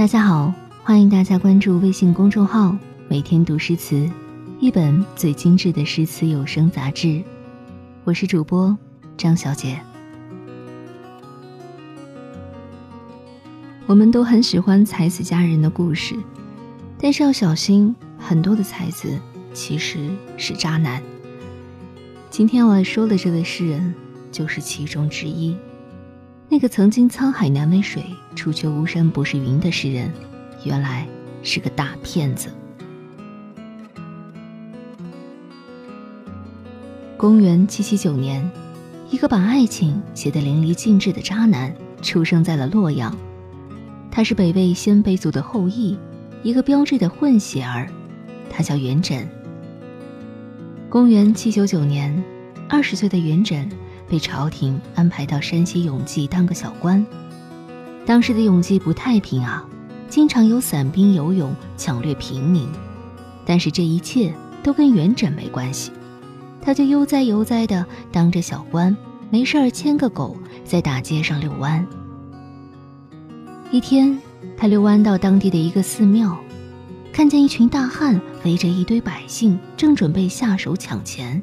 大家好，欢迎大家关注微信公众号“每天读诗词”，一本最精致的诗词有声杂志。我是主播张小姐。我们都很喜欢才子佳人的故事，但是要小心，很多的才子其实是渣男。今天我要说的这位诗人，就是其中之一。那个曾经沧海难为水，除却巫山不是云的诗人，原来是个大骗子。公元七七九年，一个把爱情写得淋漓尽致的渣男出生在了洛阳。他是北魏鲜卑族的后裔，一个标志的混血儿。他叫元稹。公元七九九年，二十岁的元稹。被朝廷安排到山西永济当个小官。当时的永济不太平啊，经常有散兵游勇抢掠平民。但是这一切都跟元稹没关系，他就悠哉悠哉的当着小官，没事儿牵个狗在大街上遛弯。一天，他遛弯到当地的一个寺庙，看见一群大汉围着一堆百姓，正准备下手抢钱。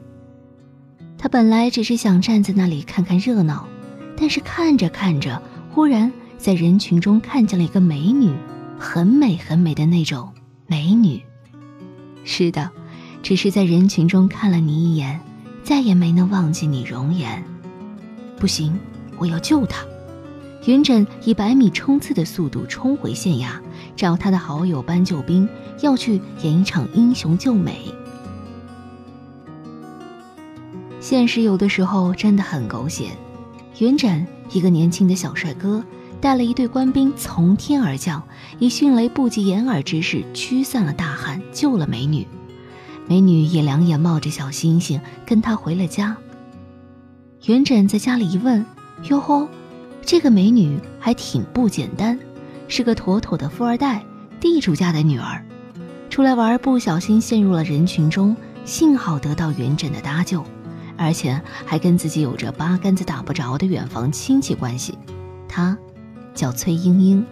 他本来只是想站在那里看看热闹，但是看着看着，忽然在人群中看见了一个美女，很美很美的那种美女。是的，只是在人群中看了你一眼，再也没能忘记你容颜。不行，我要救她！云枕以百米冲刺的速度冲回县衙，找他的好友搬救兵，要去演一场英雄救美。现实有的时候真的很狗血。元稹，一个年轻的小帅哥，带了一队官兵从天而降，以迅雷不及掩耳之势驱散了大汉，救了美女。美女也两眼冒着小星星，跟他回了家。元稹在家里一问，哟吼，这个美女还挺不简单，是个妥妥的富二代，地主家的女儿。出来玩不小心陷入了人群中，幸好得到元稹的搭救。而且还跟自己有着八竿子打不着的远房亲戚关系，她叫崔莺莺。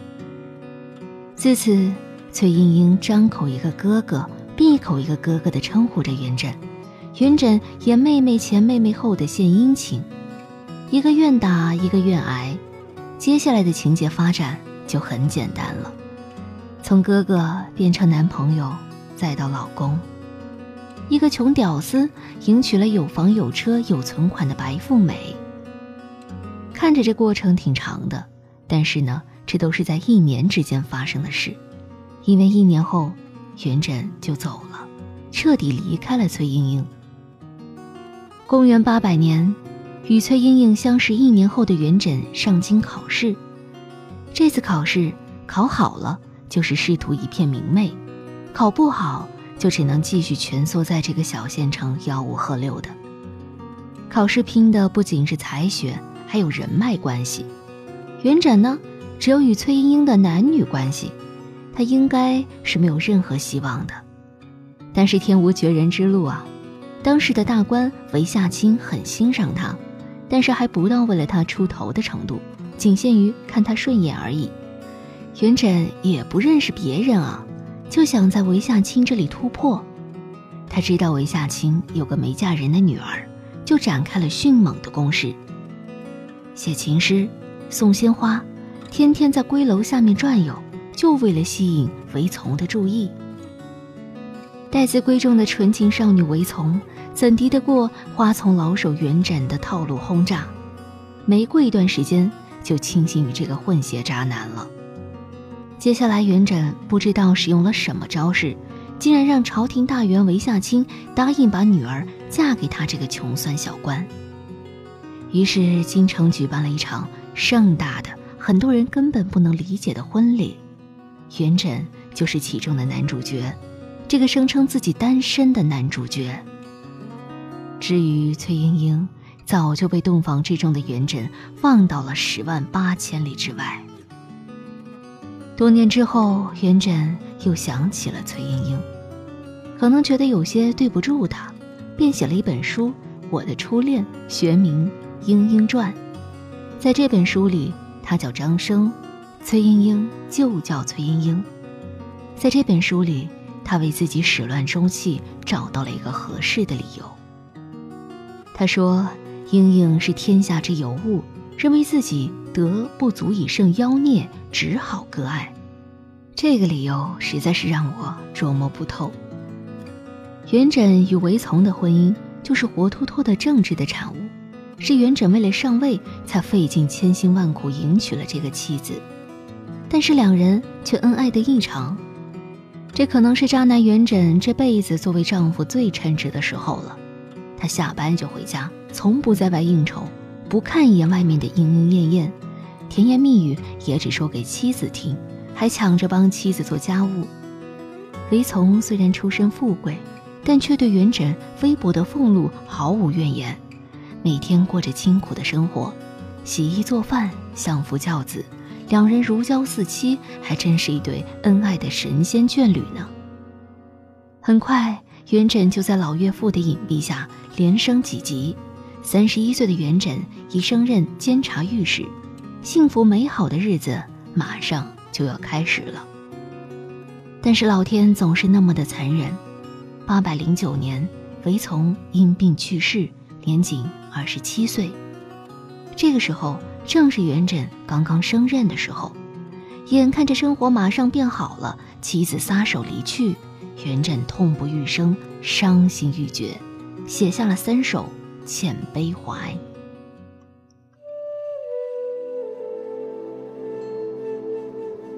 自此，崔莺莺张口一个哥哥，闭口一个哥哥的称呼着元稹，元稹也妹妹前妹妹后的献殷勤，一个愿打一个愿挨。接下来的情节发展就很简单了，从哥哥变成男朋友，再到老公。一个穷屌丝迎娶了有房有车有存款的白富美。看着这过程挺长的，但是呢，这都是在一年之间发生的事。因为一年后，元稹就走了，彻底离开了崔莺莺。公元八百年，与崔莺莺相识一年后的元稹上京考试。这次考试考好了，就是仕途一片明媚；考不好。就只能继续蜷缩在这个小县城，吆五喝六的。考试拼的不仅是才学，还有人脉关系。元稹呢，只有与崔莺莺的男女关系，他应该是没有任何希望的。但是天无绝人之路啊！当时的大官韦夏卿很欣赏他，但是还不到为了他出头的程度，仅限于看他顺眼而已。元稹也不认识别人啊。就想在韦夏青这里突破，他知道韦夏青有个没嫁人的女儿，就展开了迅猛的攻势，写情诗，送鲜花，天天在闺楼下面转悠，就为了吸引韦从的注意。待字闺中的纯情少女韦从，怎敌得过花丛老手元稹的套路轰炸？没过一段时间，就倾心于这个混血渣男了。接下来，元稹不知道使用了什么招式，竟然让朝廷大员韦夏卿答应把女儿嫁给他这个穷酸小官。于是，京城举办了一场盛大的、很多人根本不能理解的婚礼。元稹就是其中的男主角，这个声称自己单身的男主角。至于崔莺莺，早就被洞房之中的元稹放到了十万八千里之外。多年之后，元稹又想起了崔莺莺，可能觉得有些对不住她，便写了一本书《我的初恋》，学名《莺莺传》。在这本书里，他叫张生，崔莺莺就叫崔莺莺。在这本书里，他为自己始乱终弃找到了一个合适的理由。他说：“莺莺是天下之尤物，认为自己德不足以胜妖孽，只好割爱。”这个理由实在是让我琢磨不透。元稹与韦丛的婚姻就是活脱脱的政治的产物，是元稹为了上位才费尽千辛万苦迎娶了这个妻子，但是两人却恩爱的异常。这可能是渣男元稹这辈子作为丈夫最称职的时候了。他下班就回家，从不在外应酬，不看一眼外面的莺莺燕燕，甜言蜜语也只说给妻子听，还抢着帮妻子做家务。韦丛虽然出身富贵。但却对元稹微薄的俸禄毫无怨言，每天过着清苦的生活，洗衣做饭，相夫教子，两人如胶似漆，还真是一对恩爱的神仙眷侣呢。很快，元稹就在老岳父的隐蔽下连升几级，三十一岁的元稹已升任监察御史，幸福美好的日子马上就要开始了。但是老天总是那么的残忍。八百零九年，韦丛因病去世，年仅二十七岁。这个时候正是元稹刚刚升任的时候，眼看着生活马上变好了，妻子撒手离去，元稹痛不欲生，伤心欲绝，写下了三首《遣悲怀》。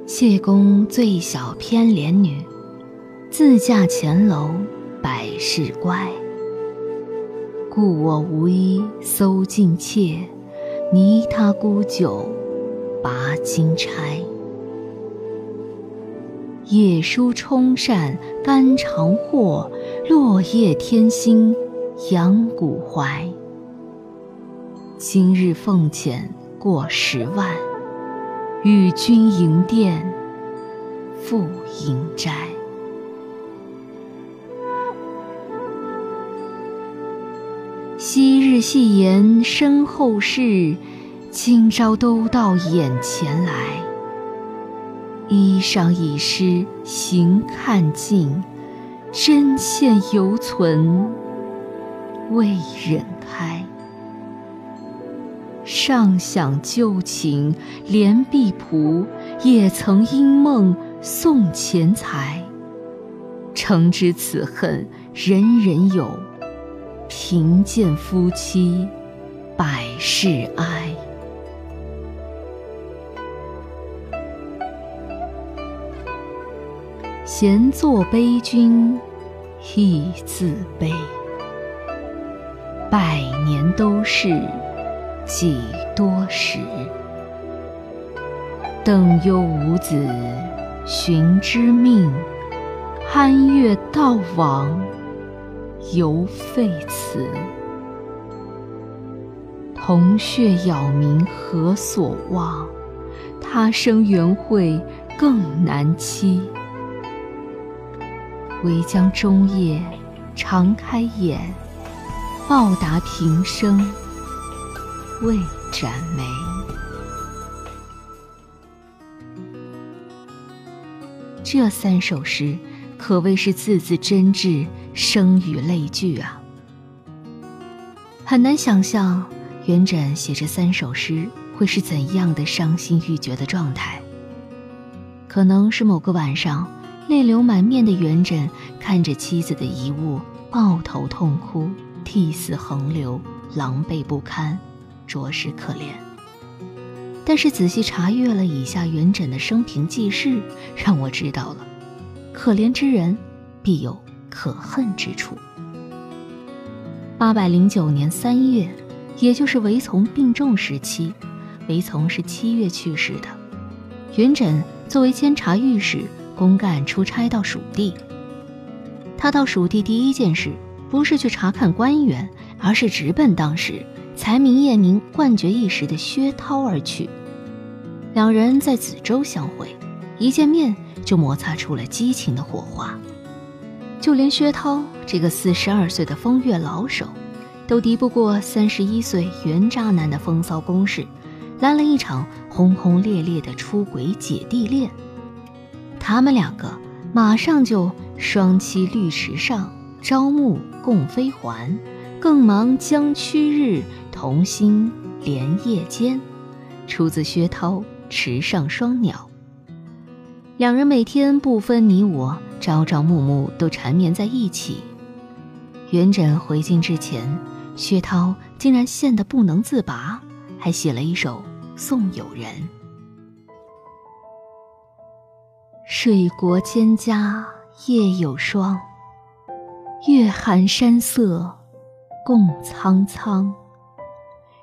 谢公最小偏怜女，自嫁前楼。百事乖，故我无衣搜尽妾，泥他沽酒拔金钗。夜书冲扇肝肠货，落叶添薪扬骨怀。今日奉钱过十万，与君营殿复营斋。昔日戏言身后事，今朝都到眼前来。衣裳已湿行看尽，针线犹存未忍开。上想旧情连壁仆，也曾因梦送钱财。诚知此恨人人有。贫贱夫妻百事哀，闲坐悲君亦自悲。百年都是几多时？邓忧无子寻之命，酣月悼亡。犹废此，铜雀杳冥何所望？他生缘会更难期。唯将终夜长开眼，报答平生未展眉。这三首诗可谓是字字真挚。声语泪句啊，很难想象元稹写这三首诗会是怎样的伤心欲绝的状态。可能是某个晚上，泪流满面的元稹看着妻子的遗物，抱头痛哭，涕泗横流，狼狈不堪，着实可怜。但是仔细查阅了以下元稹的生平记事，让我知道了，可怜之人必有。可恨之处。八百零九年三月，也就是韦丛病重时期，韦丛是七月去世的。元稹作为监察御史，公干出差到蜀地。他到蜀地第一件事，不是去查看官员，而是直奔当时才名业名冠绝一时的薛涛而去。两人在梓州相会，一见面就摩擦出了激情的火花。就连薛涛这个四十二岁的风月老手，都敌不过三十一岁原渣男的风骚攻势，来了一场轰轰烈烈的出轨姐弟恋。他们两个马上就双栖绿池上，朝暮共飞还，更忙将去日，同心连夜间。出自薛涛《池上双鸟》。两人每天不分你我，朝朝暮暮都缠绵在一起。元稹回京之前，薛涛竟然羡得不能自拔，还写了一首送友人：“水国蒹葭夜有霜，月寒山色共苍苍。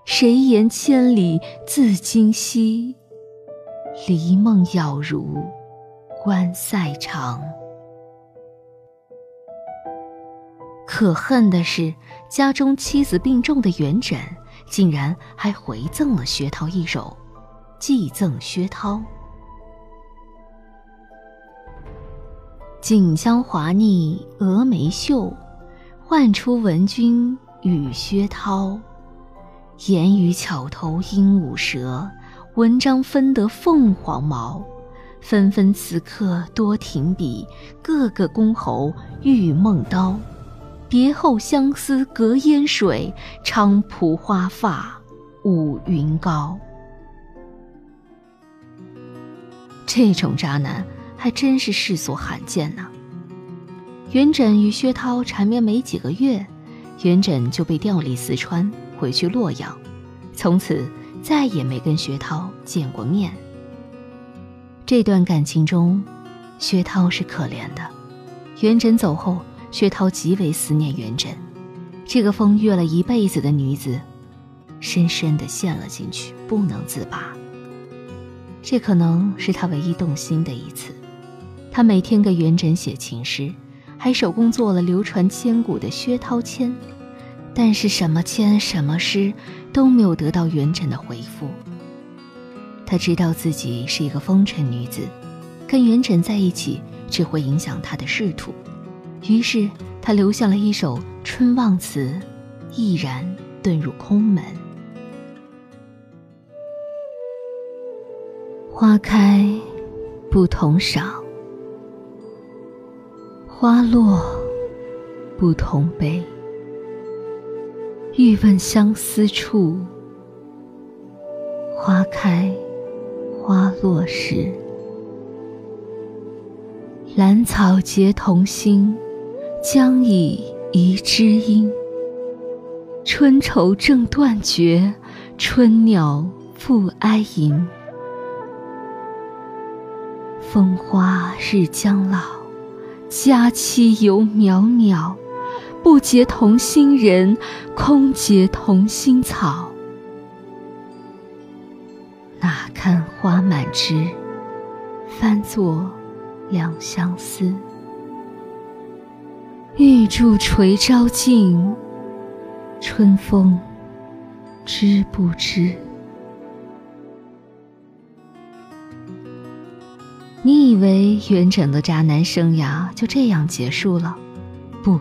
谁言千里自今夕，离梦杳如关塞长。”可恨的是，家中妻子病重的元稹，竟然还回赠了薛涛一首《寄赠薛涛》。锦香华腻蛾眉秀，唤出闻君与薛涛。言语巧头鹦鹉舌，文章分得凤凰毛。纷纷此刻多停笔，个个公侯玉梦刀。别后相思隔烟水，菖蒲花发舞云高。这种渣男还真是世所罕见呢。元稹与薛涛缠绵没几个月，元稹就被调离四川，回去洛阳，从此再也没跟薛涛见过面。这段感情中，薛涛是可怜的。元稹走后。薛涛极为思念元稹，这个风月了一辈子的女子，深深的陷了进去，不能自拔。这可能是他唯一动心的一次。他每天给元稹写情诗，还手工做了流传千古的薛涛签，但是什么签什么诗都没有得到元稹的回复。他知道自己是一个风尘女子，跟元稹在一起只会影响他的仕途。于是，他留下了一首春望词，毅然遁入空门。花开不同赏，花落不同悲。欲问相思处，花开花落时。兰草结同心。将以遗知音，春愁正断绝，春鸟复哀吟。风花日将老，佳期犹渺渺。不结同心人，空结同心草。哪堪花满枝，翻作两相思。玉柱垂朝镜，春风知不知？你以为元稹的渣男生涯就这样结束了？不，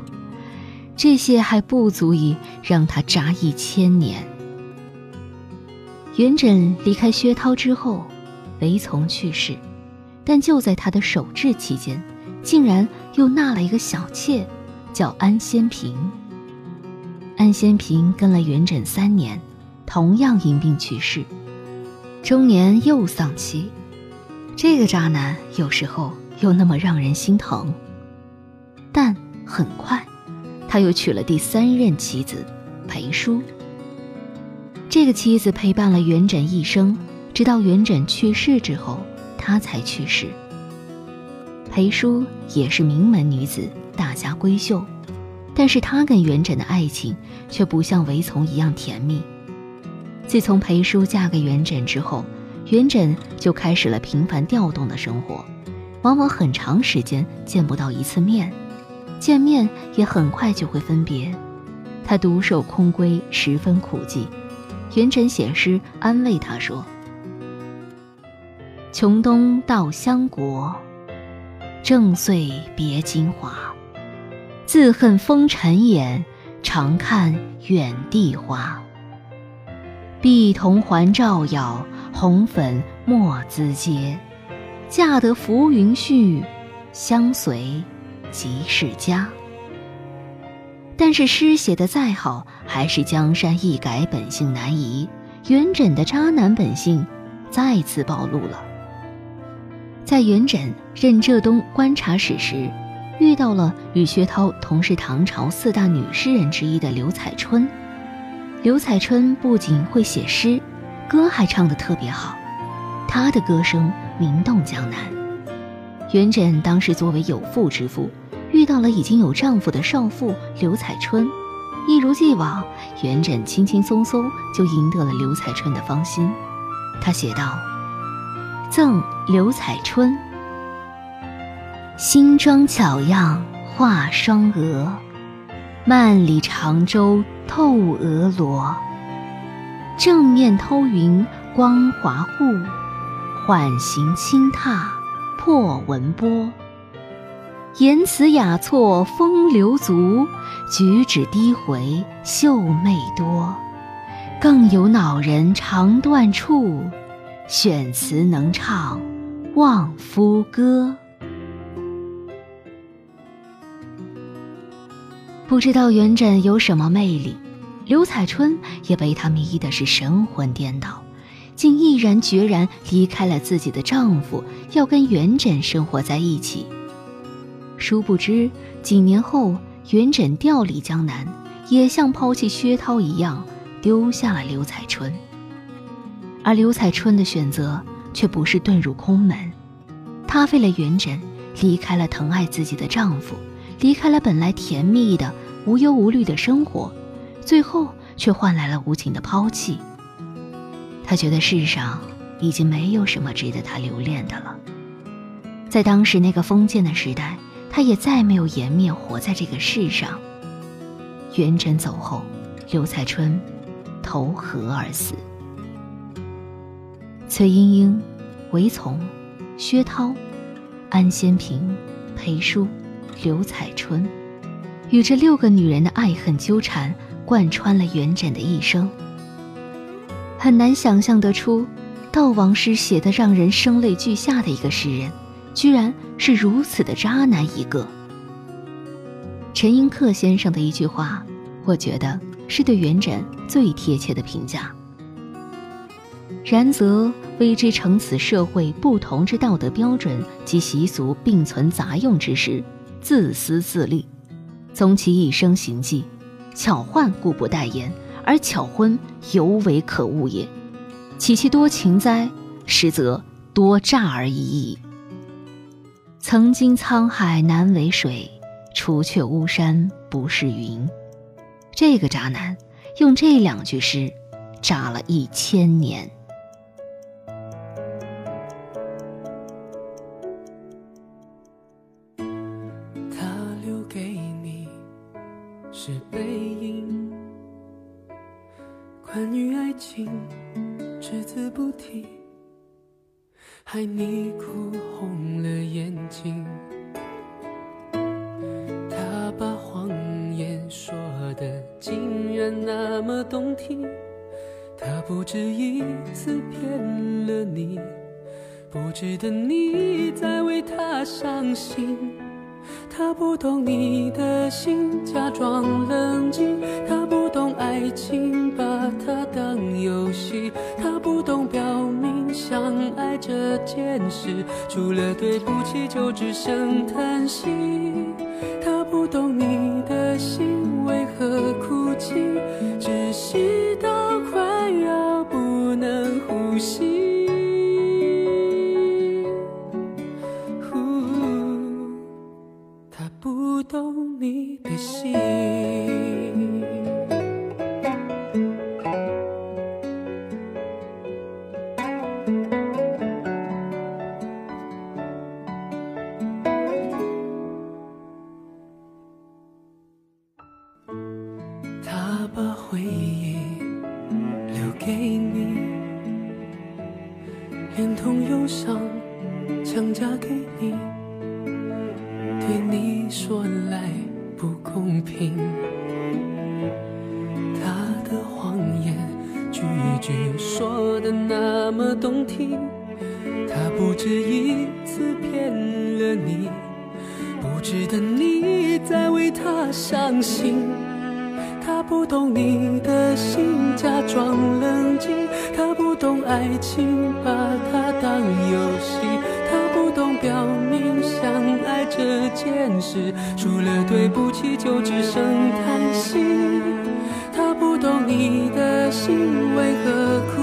这些还不足以让他渣一千年。元稹离开薛涛之后，韦从去世，但就在他的守制期间，竟然又纳了一个小妾。叫安仙平。安仙平跟了元稹三年，同样因病去世，中年又丧妻。这个渣男有时候又那么让人心疼。但很快，他又娶了第三任妻子裴淑。这个妻子陪伴了元稹一生，直到元稹去世之后，他才去世。裴淑也是名门女子。大家闺秀，但是她跟元稹的爱情却不像韦从一样甜蜜。自从裴淑嫁给元稹之后，元稹就开始了频繁调动的生活，往往很长时间见不到一次面，见面也很快就会分别。他独守空闺，十分苦寂。元稹写诗安慰他说：“穷东到襄国，正岁别金华。”自恨风尘眼，常看远地花。碧铜环照耀，红粉墨滋嗟。嫁得浮云絮，相随即是家。但是诗写的再好，还是江山易改，本性难移。元稹的渣男本性再次暴露了。在元稹任浙东观察使时，遇到了与薛涛同是唐朝四大女诗人之一的刘彩春。刘彩春不仅会写诗，歌还唱得特别好，她的歌声名动江南。元稹当时作为有妇之夫。遇到了已经有丈夫的少妇刘彩春，一如既往，元稹轻轻松松就赢得了刘彩春的芳心。他写道：“赠刘彩春，新妆巧样画双额，万里长舟透鹅罗。正面偷云光华护，缓行轻踏破文波。”言辞雅措风流足，举止低回秀媚多。更有恼人肠断处，选词能唱望夫歌。不知道元稹有什么魅力，刘彩春也被他迷的是神魂颠倒，竟毅然决然离开了自己的丈夫，要跟元稹生活在一起。殊不知，几年后，元稹调离江南，也像抛弃薛涛一样，丢下了刘彩春。而刘彩春的选择却不是遁入空门，她为了元稹，离开了疼爱自己的丈夫，离开了本来甜蜜的无忧无虑的生活，最后却换来了无情的抛弃。他觉得世上已经没有什么值得他留恋的了。在当时那个封建的时代。他也再没有颜面活在这个世上。元稹走后，刘彩春投河而死。崔莺莺、韦丛、薛涛、安先平、裴淑、刘彩春，与这六个女人的爱恨纠缠，贯穿了元稹的一生。很难想象得出，悼亡诗写得让人声泪俱下的一个诗人。居然是如此的渣男一个。陈寅恪先生的一句话，我觉得是对元稹最贴切的评价。然则为之成此社会不同之道德标准及习俗并存杂用之时，自私自利，从其一生行迹，巧换故不待言，而巧婚尤为可恶也。岂其多情哉？实则多诈而已矣。曾经沧海难为水，除却巫山不是云。这个渣男用这两句诗，渣了一千年。关于爱情只字不提。害你哭红了眼睛，他把谎言说的竟然那么动听，他不止一次骗了你，不值得你再为他伤心。他不懂你的心，假装冷静，他不爱情，把它当游戏，他不懂表明。相爱这件事，除了对不起，就只剩叹息。他不懂你想嫁给你，对你说来不公平。他的谎言句句说的那么动听。他不止一次骗了你，不值得你再为他伤心。他不懂你的心，假装冷静。他不懂爱情，把它当游戏。这件事，除了对不起就只剩叹息。他不懂你的心为何哭